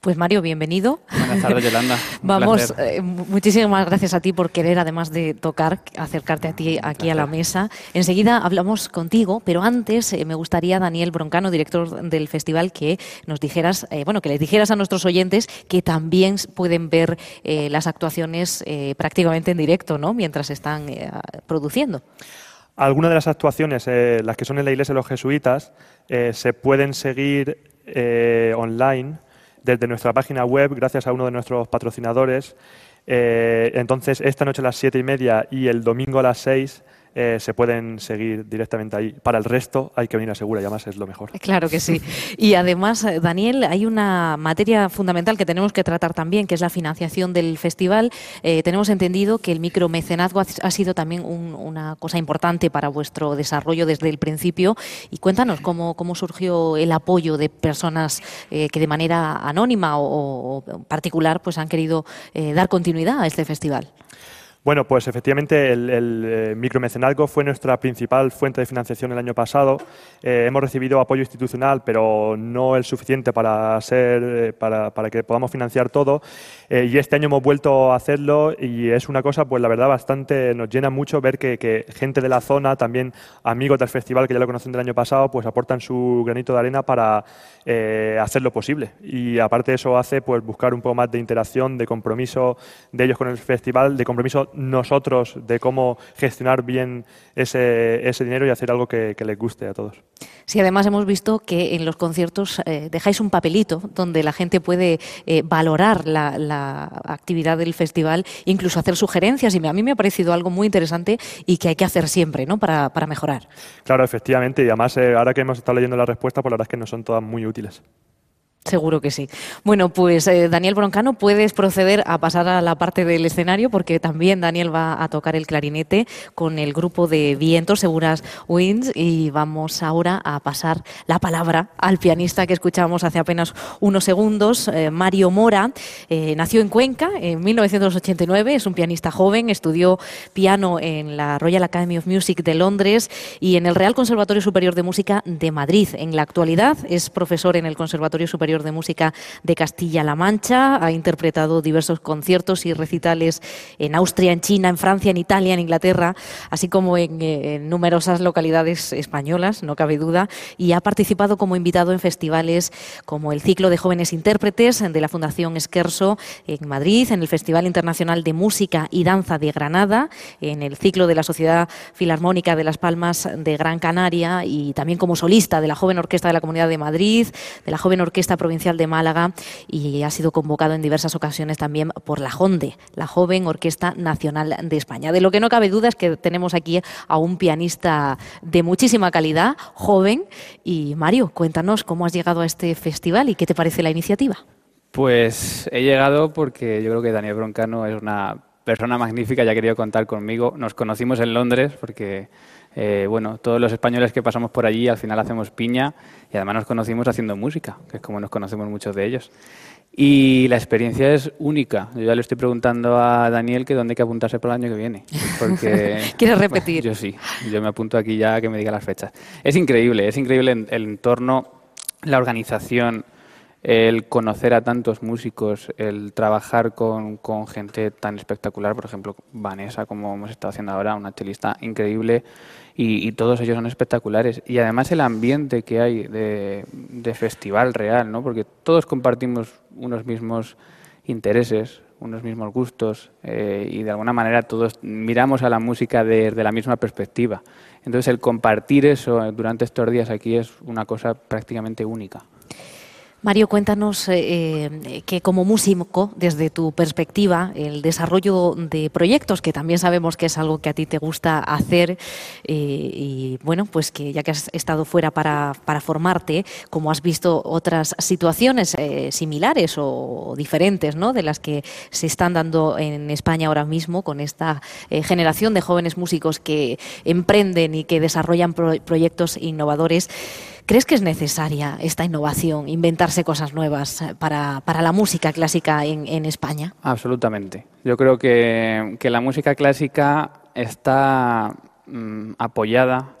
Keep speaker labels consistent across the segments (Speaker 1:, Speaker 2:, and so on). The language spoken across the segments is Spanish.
Speaker 1: Pues Mario, bienvenido.
Speaker 2: Buenas tardes, Yolanda.
Speaker 1: Vamos, eh, muchísimas gracias a ti por querer, además de tocar, acercarte a ti aquí a la mesa. Enseguida hablamos contigo, pero antes eh, me gustaría, Daniel Broncano, director del festival, que nos dijeras, eh, bueno, que les dijeras a nuestros oyentes que también pueden ver las actuaciones prácticamente en directo, ¿no? Mientras están produciendo.
Speaker 3: Algunas de las actuaciones, las que son en la iglesia de los jesuitas, se pueden seguir online desde nuestra página web, gracias a uno de nuestros patrocinadores. Eh, entonces, esta noche a las siete y media y el domingo a las seis eh, se pueden seguir directamente ahí. Para el resto hay que venir a Segura y además es lo mejor.
Speaker 1: Claro que sí. Y además, eh, Daniel, hay una materia fundamental que tenemos que tratar también, que es la financiación del festival. Eh, tenemos entendido que el micromecenazgo ha sido también una cosa importante para vuestro desarrollo desde el principio. Y cuéntanos cómo, cómo surgió el apoyo de personas que de manera anónima o, o, particular pues han querido dar continuidad a este festival.
Speaker 3: Bueno, pues efectivamente el, el micromecenazgo fue nuestra principal fuente de financiación el año pasado. Eh, hemos recibido apoyo institucional, pero no el suficiente para, ser, eh, para, para que podamos financiar todo. Eh, y este año hemos vuelto a hacerlo y es una cosa, pues la verdad, bastante nos llena mucho ver que, gente de la zona, también amigos del festival que ya lo conocen del año pasado, pues aportan su granito de arena para hacerlo posible. Y aparte eso hace pues buscar un poco más de interacción, de compromiso de ellos con el festival, de compromiso nosotros de cómo gestionar bien ese, ese dinero y hacer algo que, les guste a todos.
Speaker 1: Sí, además hemos visto que en los conciertos eh, dejáis un papelito donde la gente puede eh, valorar la, actividad del festival, incluso hacer sugerencias, y a mí me ha parecido algo muy interesante y que hay que hacer siempre ¿no? para, para mejorar.
Speaker 3: Claro, efectivamente, y además eh, ahora que hemos estado leyendo la respuesta, pues la verdad es que no son todas muy útiles.
Speaker 1: Seguro que sí. Bueno, pues eh, Daniel Broncano, puedes proceder a pasar a la parte del escenario porque también Daniel va a tocar el clarinete con el grupo de Vientos Seguras Winds y vamos ahora a pasar la palabra al pianista que escuchamos hace apenas unos segundos, eh, Mario Mora. Eh, nació en Cuenca en 1989, es un pianista joven, estudió piano en la Royal Academy of Music de Londres y en el Real Conservatorio Superior de Música de Madrid. En la actualidad es profesor en el Conservatorio Superior de Música de Castilla-La Mancha. Ha interpretado diversos conciertos y recitales en Austria, en China, en Francia, en Italia, en Inglaterra, así como en, eh, numerosas localidades españolas, no cabe duda, y ha participado como invitado en festivales como el Ciclo de Jóvenes Intérpretes de la Fundación Esquerso en Madrid, en el Festival Internacional de Música y Danza de Granada, en el ciclo de la Sociedad Filarmónica de Las Palmas de Gran Canaria y también como solista de la Joven Orquesta de la Comunidad de Madrid, de la Joven Orquesta Provincial de Málaga y ha sido convocado en diversas ocasiones también por la JONDE, la Joven Orquesta Nacional de España. De lo que no cabe duda es que tenemos aquí a un pianista de muchísima calidad, joven. Y Mario, cuéntanos cómo has llegado a este festival y qué te parece la iniciativa.
Speaker 2: Pues he llegado porque yo creo que Daniel Broncano es una persona magnífica, ya ha querido contar conmigo. Nos conocimos en Londres porque eh, bueno, todos los españoles que pasamos por allí al final hacemos piña y además nos conocimos haciendo música, que es como nos conocemos muchos de ellos. Y la experiencia es única. Yo ya le estoy preguntando a Daniel que dónde hay que apuntarse para el año que viene. Porque,
Speaker 1: ¿Quieres repetir?
Speaker 2: yo sí, yo me apunto aquí ya que me diga las fechas. Es increíble, es increíble el entorno, la organización, el conocer a tantos músicos, el trabajar con, con, gente tan espectacular, por ejemplo, Vanessa, como hemos estado haciendo ahora, una chelista increíble, y, todos ellos son espectaculares. Y además el ambiente que hay de, festival real, ¿no? porque todos compartimos unos mismos intereses, unos mismos gustos, eh, y de alguna manera todos miramos a la música desde la misma perspectiva. Entonces el compartir eso durante estos días aquí es una cosa prácticamente única.
Speaker 1: Mario, cuéntanos eh, eh, que como músico, desde tu perspectiva, el desarrollo de proyectos, que también sabemos que es algo que a ti te gusta hacer, eh, y bueno, pues que ya que has estado fuera para, formarte, como has visto otras situaciones similares o diferentes, ¿no? De las que se están dando en España ahora mismo con esta generación de jóvenes músicos que emprenden y que desarrollan proyectos innovadores. ¿Crees que es necesaria esta innovación, inventarse cosas nuevas eh, para, la música clásica en, España?
Speaker 2: Absolutamente. Yo creo que, la música clásica está mm, apoyada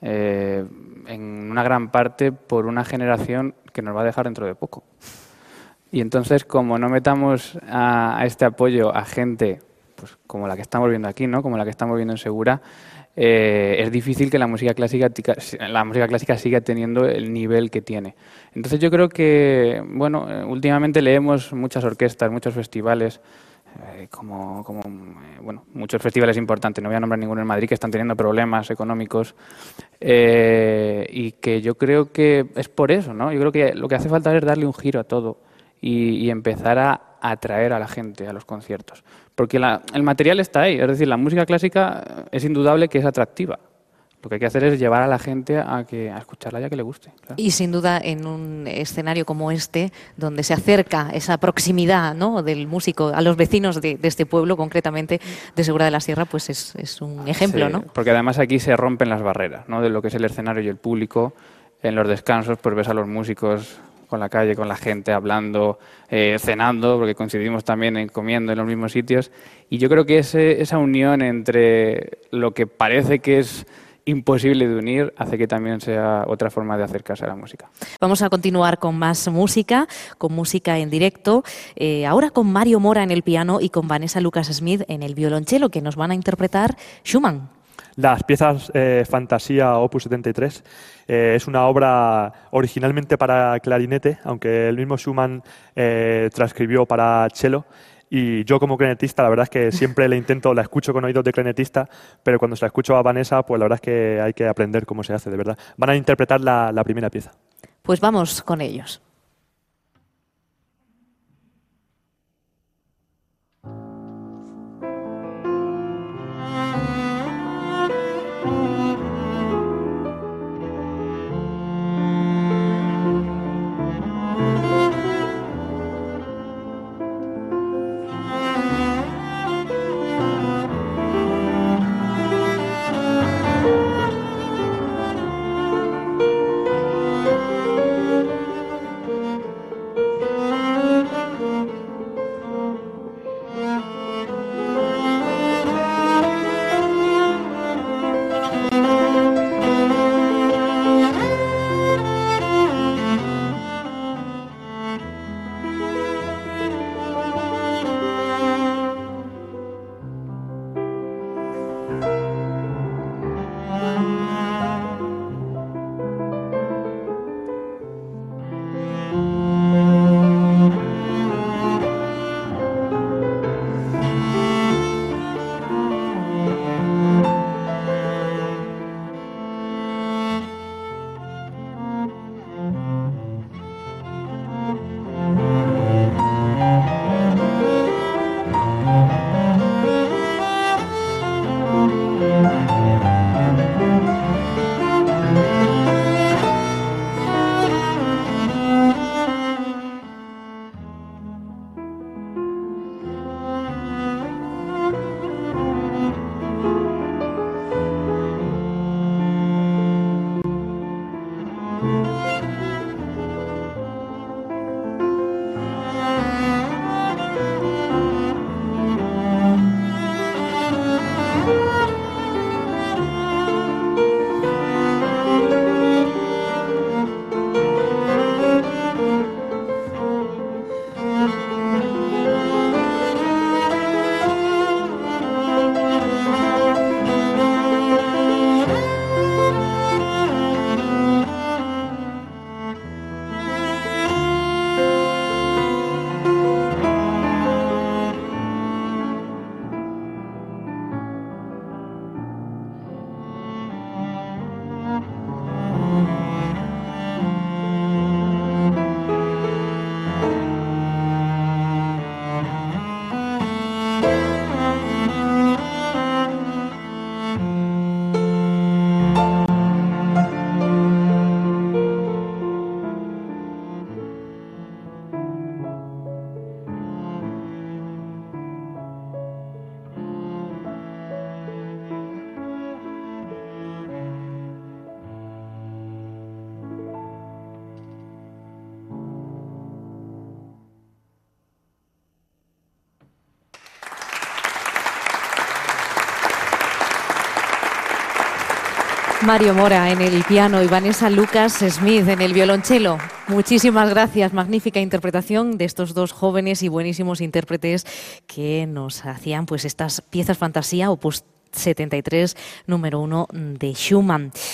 Speaker 2: eh, en una gran parte por una generación que nos va a dejar dentro de poco. Y entonces, como no metamos a, a este apoyo a gente pues, como la que estamos viendo aquí, ¿no? como la que estamos viendo en Segura, eh, es difícil que la música clásica la música clásica siga teniendo el nivel que tiene. Entonces yo creo que, bueno, eh, últimamente leemos muchas orquestas, muchos festivales, eh, como, como bueno, muchos festivales importantes, no voy a nombrar ninguno en Madrid, que están teniendo problemas económicos y que yo creo que es por eso, ¿no? Yo creo que lo que hace falta es darle un giro a todo y, empezar a atraer a la gente a los conciertos. Porque el material está ahí, es decir, la música clásica es indudable que es atractiva. Lo que hay que hacer es llevar a la gente a, que, a escucharla ya que le guste.
Speaker 1: Y sin duda en un escenario como este, donde se acerca esa proximidad ¿no? del músico a los vecinos de, este pueblo, concretamente de Segura de la Sierra, pues es, un ejemplo, ¿no?
Speaker 2: Porque además aquí se rompen las barreras ¿no? de lo que es el escenario y el público. En los descansos, pues ves a los músicos con la calle, con la gente, hablando, eh, cenando, porque coincidimos también en comiendo en los mismos sitios. Y yo creo que ese, esa unión entre lo que parece que es imposible de unir hace que también sea otra forma de acercarse a la música.
Speaker 1: Vamos a continuar con más música, con música en directo, eh, ahora con Mario Mora en el piano y con Vanessa Lucas Smith en el violonchelo, que nos van a interpretar Schumann.
Speaker 3: Las piezas eh, Fantasía Opus 73 eh, es una obra originalmente para clarinete, aunque el mismo Schumann eh, transcribió para cello. Y yo como clarinetista, la verdad es que siempre le intento, la escucho con oídos de clarinetista, pero cuando se la escucho a Vanessa, pues la verdad es que hay que aprender cómo se hace, de verdad. Van a interpretar la primera pieza.
Speaker 1: Pues vamos con ellos. Mario Mora en el piano y Vanessa Lucas Smith en el violonchelo. Muchísimas gracias, magnífica interpretación de estos dos jóvenes y buenísimos intérpretes que nos hacían pues estas piezas fantasía opus 73 número uno de Schumann.